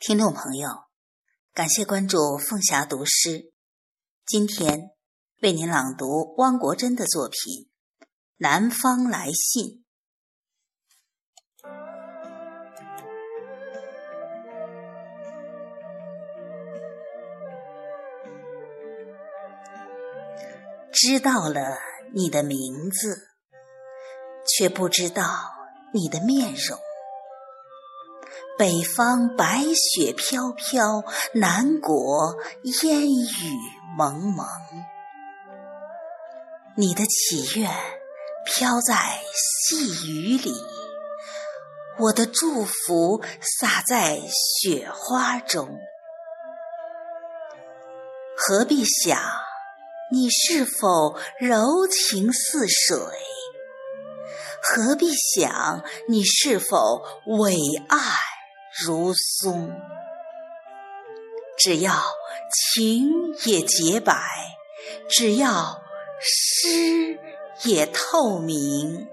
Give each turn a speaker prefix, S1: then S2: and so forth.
S1: 听众朋友，感谢关注凤霞读诗。今天为您朗读汪国真的作品《南方来信》。知道了你的名字，却不知道你的面容。北方白雪飘飘，南国烟雨蒙蒙。你的祈愿飘在细雨里，我的祝福洒在雪花中。何必想你是否柔情似水？何必想你是否伟岸？如松，只要情也洁白，只要诗也透明。